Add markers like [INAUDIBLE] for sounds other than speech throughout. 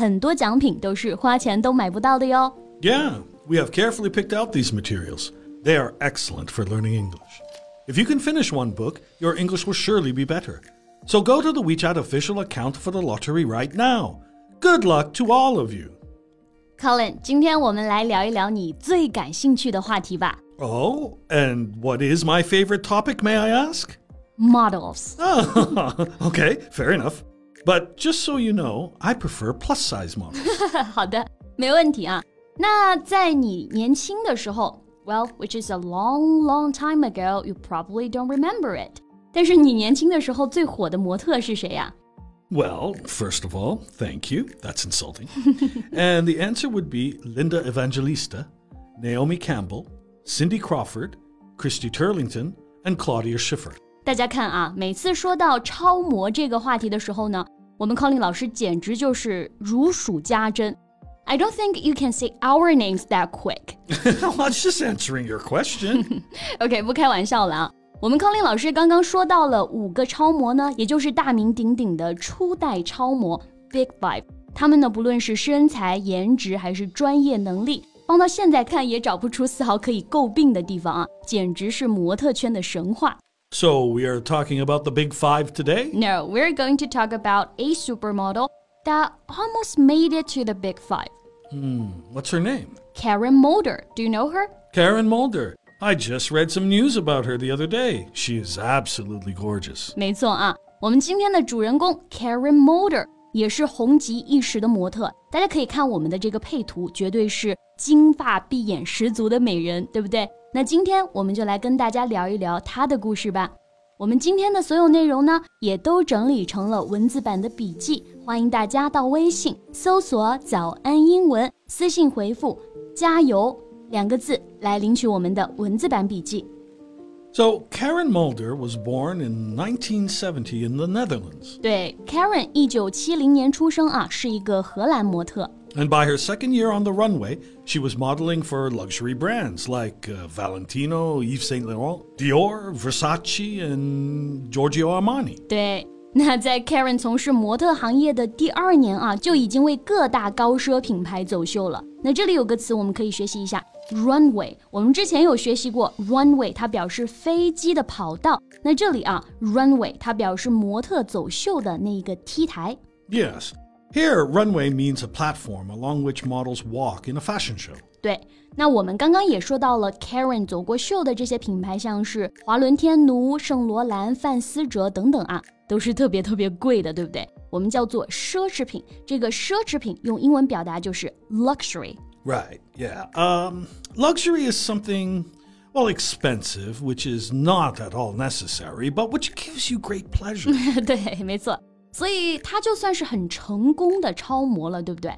很多奖品都是花钱都买不到的哟。Yeah, we have carefully picked out these materials. They are excellent for learning English. If you can finish one book, your English will surely be better. So go to the WeChat official account for the lottery right now. Good luck to all of you. Colin，今天我们来聊一聊你最感兴趣的话题吧。Oh, and what is my favorite topic, may I ask? Models. Oh, okay, [LAUGHS] fair enough. But just so you know, I prefer plus size models. [LAUGHS] 好的，没问题啊。那在你年轻的时候，well, which is a long, long time ago, you probably don't remember it. 但是你年轻的时候最火的模特是谁呀、 Well, first of all, thank you. That's insulting. [LAUGHS] and the answer would be Linda Evangelista, Naomi Campbell, Cindy Crawford, Christy Turlington, and Claudia Schiffer. 大家看啊，每次说到超模这个话题的时候呢，我们 Colin 老师简直就是如数家珍。I don't think you can say our names that quick. [LAUGHS] I was just answering your question. [LAUGHS] OK，不开玩笑了啊。我们康林老师刚刚说到了五个超模呢，也就是大名鼎鼎的初代超模 Big Five。他们呢，不论是身材、颜值还是专业能力，放到现在看也找不出丝毫可以诟病的地方啊，简直是模特圈的神话。so, we are talking about the big five today? No, we're going to talk about a supermodel that almost made it to the Big Five. What's her name? Karen Mulder. Do you know her? Karen Mulder. I just read some news about her the other day. She is absolutely gorgeous. 没错啊，我们今天的主人公 Karen Mulder 也是红极一时的模特。大家可以看我们的这个配图，绝对是金发碧眼十足的美人，对不对？那今天我们就来跟大家聊一聊她的故事吧。我们今天的所有内容呢，也都整理成了文字版的笔记，欢迎大家到微信搜索“早安英文”，私信回复“加油”两个字来领取我们的文字版笔记。So, Karen Mulder was born in 1970 in the Netherlands. 对，Karen 一九七零年出生啊，是一个荷兰模特。 And by her second year on the runway, she was modeling for luxury brands like uh, Valentino, Yves Saint Laurent, Dior, Versace, and Giorgio Armani. 对，那在 Karen 从事模特行业的第二年啊，就已经为各大高奢品牌走秀了。那这里有个词我们可以学习一下 ，runway。我们之前有学习过 runway，它表示飞机的跑道。那这里啊，runway 它表示模特走秀的那一个 T 台。Yes. Here, runway means a platform along which models walk in a fashion show. 对，那我们刚刚也说到了 Karen 走过秀的这些品牌，像是华伦天奴、圣罗兰、范思哲等等啊，都是特别特别贵的，对不对？我们叫做奢侈品。这个奢侈品用英文表达就是 luxury。Right, yeah. Um, luxury is something, well, expensive, which is not at all necessary, but which gives you great pleasure. [LAUGHS] 对，没错。所以她就算是很成功的超模了，对不对？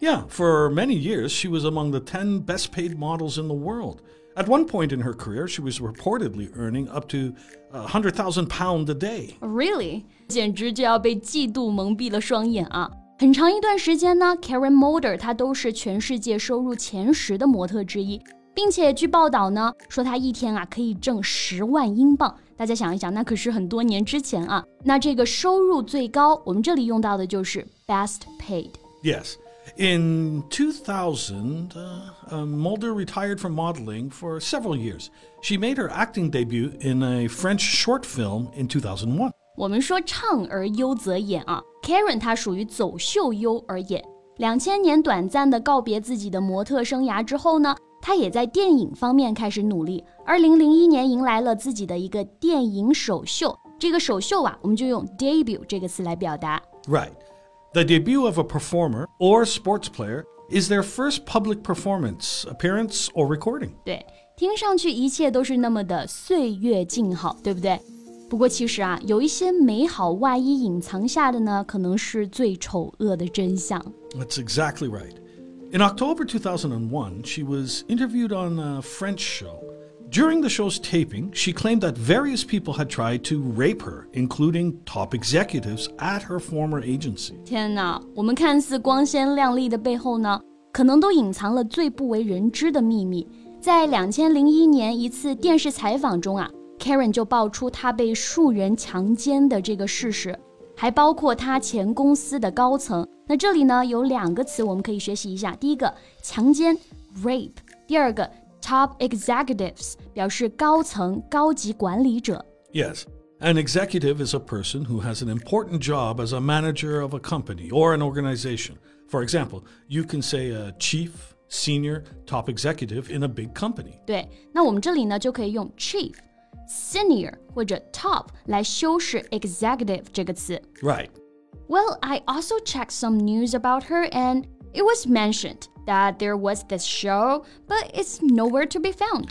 yeah, for many years, she was among the 10 best paid models in the world. At one point in her career, she was reportedly earning up to a 100,000 pound a day. Really，简直就要被嫉妒蒙蔽了双眼啊！ 很长一段时间呢，Karen Mulder 她都是全世界收入前十的模特之一，并且据报道呢，说她一天啊可以挣十万英镑。大家想一想，那可是很多年之前啊。那这个收入最高，我们这里用到的就是 best paid。 Yes. In 2000, uh, uh, Mulder retired from modeling for several years. She made her acting debut in a French short film in 2001. 我们说唱而优则演啊，Karen 她属于走秀优而演。两千年短暂的告别自己的模特生涯之后呢，她也在电影方面开始努力。二零零一年迎来了自己的一个电影首秀，这个首秀啊，我们就用 debut 这个词来表达。Right. The debut of a performer or sports player is their first public performance, appearance, or recording. 对，听上去一切都是那么的岁月静好，对不对？不过其实啊，有一些美好外衣隐藏下的呢，可能是最丑恶的真相。That's exactly right. In October 2001, she was interviewed on a French show. During the show's taping, she claimed that various people had tried to rape her, including top executives at her former agency. 天哪，我们看似光鲜亮丽的背后呢，可能都隐藏了最不为人知的秘密。在两千零一年一次电视采访中啊 ，Karen 就爆出她被数人强奸的这个事实，还包括她前公司的高层。那这里呢有两个词我们可以学习一下，第一个强奸 rape，第二个 top executives 表示高层、高级管理者。 Yes, an executive is a person who has an important job as a manager of a company or an organization. For example, you can say a chief, senior, top executive in a big company. 对，那我们这里呢就可以用 chief、 senior 或者 top 来修饰 executive 这个词。 Right. Well, I also checked some news about her and it was mentioned that there was this show, but it's nowhere to be found.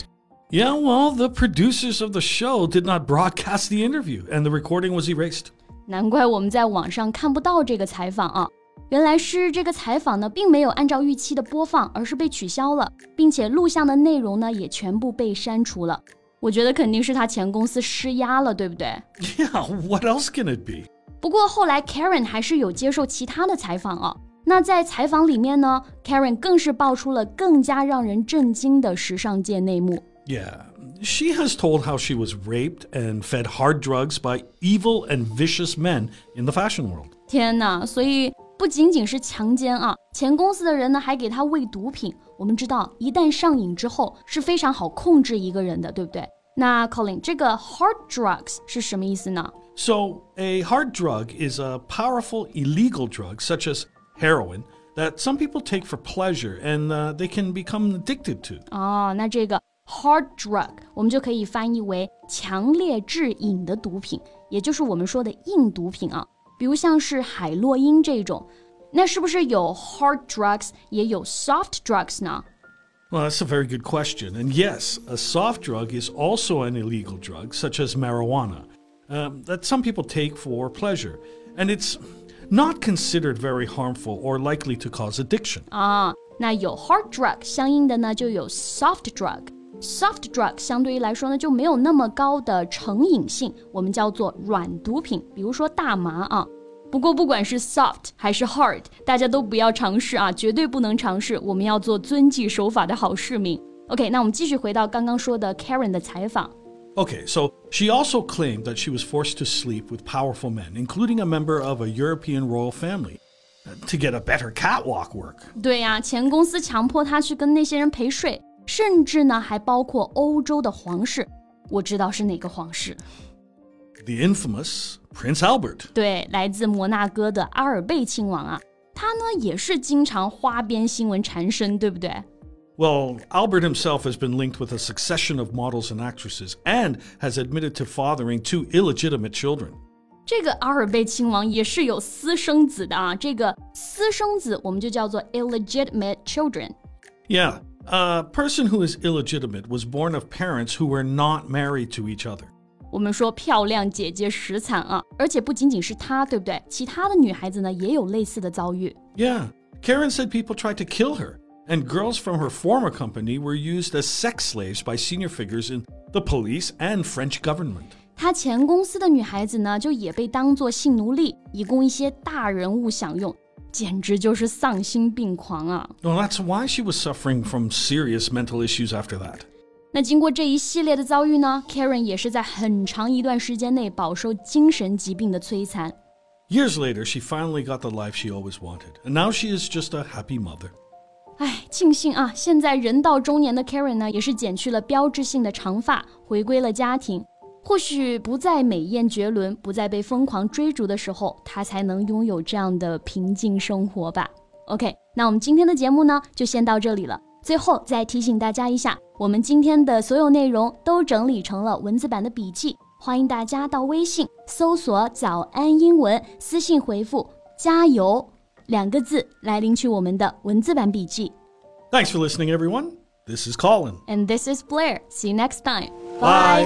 Yeah, well, the producers of the show did not broadcast the interview, and the recording was erased. 难怪我们在网上看不到这个采访啊！原来是这个采访呢，并没有按照预期的播放，而是被取消了，并且录像的内容呢也全部被删除了。 我觉得肯定是他前公司施压了，对不对？ Yeah, what else can it be? 不过后来 Karen 还是有接受其他的采访啊。那在采访里面呢，Karen 更是爆出了更加让人震惊的时尚界内幕。 Yeah, she has told how she was raped and fed hard drugs by evil and vicious men in the fashion world. 天哪！所以 不仅仅是强奸啊，前公司的人呢还给他喂毒品。我们知道，一旦上瘾之后是非常好控制一个人的，对不对？那 Colin，这个 hard drugs 是什么意思呢？ So, a hard drug is a powerful illegal drug, such as heroin, that some people take for pleasure and uh, they can become addicted to. 哦，那这个 hard drug 我们就可以翻译为强烈致瘾的毒品，也就是我们说的硬毒品啊。 比如像是海洛因这种，那是不是有 hard drugs 也有 soft drugs 呢？ Well, that's a very good question. And yes, a soft drug is also an illegal drug, such as marijuana, um, that some people take for pleasure. And it's not considered very harmful or likely to cause addiction. 啊，那有 hard drug，相应的呢就有 soft drug。 soft drug 相对于来说呢就没有那么高的成瘾性，我们叫做软毒品，比如说大麻啊。不过不管是 soft 还是 hard，大家都不要尝试啊，绝对不能尝试。我们要做遵纪守法的好市民。OK，那我们继续回到刚刚说的 Karen 的采访。 Okay, so she also claimed that she was forced to sleep with powerful men, including a member of a European royal family, uh, to get a better catwalk work. 对呀、前公司强迫他去跟那些人陪睡， 甚至呢还包括欧洲的皇室。我知道是哪个皇室。 The infamous Prince Albert. 对，来自摩纳哥的阿尔贝亲王啊，他呢也是经常花边新闻缠身，对不对？ Well, Albert himself has been linked with a succession of models and actresses and has admitted to fathering two illegitimate children. 这个阿尔贝亲王也是有私生子的啊，这个私生子我们就叫做 illegitimate children。 Yeah, a person who is illegitimate was born of parents who were not married to each other. 我们说漂亮姐姐实惨啊，而且不仅仅是她，对不对？其他的女孩子呢也有类似的遭遇。 Yeah, Karen said people tried to kill her, and girls from her former company were used as sex slaves by senior figures in the police and French government. 她前公司的女孩子呢，就也被当作性奴隶，以供一些大人物享用， 简直就是丧心病狂啊！ Well, that's why she was suffering from serious mental issues after that. 那经过这一系列的遭遇呢，Karen 也是在很长一段时间内饱受精神疾病的摧残。 Years later, she finally got the life she always wanted, and now she is just a happy mother. 唉，庆幸啊，现在人到中年的 Karen 呢，也是剪去了标志性的长发，回归了家庭。 或许不再美艳绝伦，不再被疯狂追逐的时候，他才能拥有这样的平静生活吧。OK，那我们今天的节目呢，就先到这里了。最后再提醒大家一下，我们今天的所有内容都整理成了文字版的笔记，欢迎大家到微信搜索“早安英文”，私信回复“加油”两个字来领取我们的文字版笔记。Thanks for listening, everyone. This is Colin. And this is Blair. See you next time. Bye.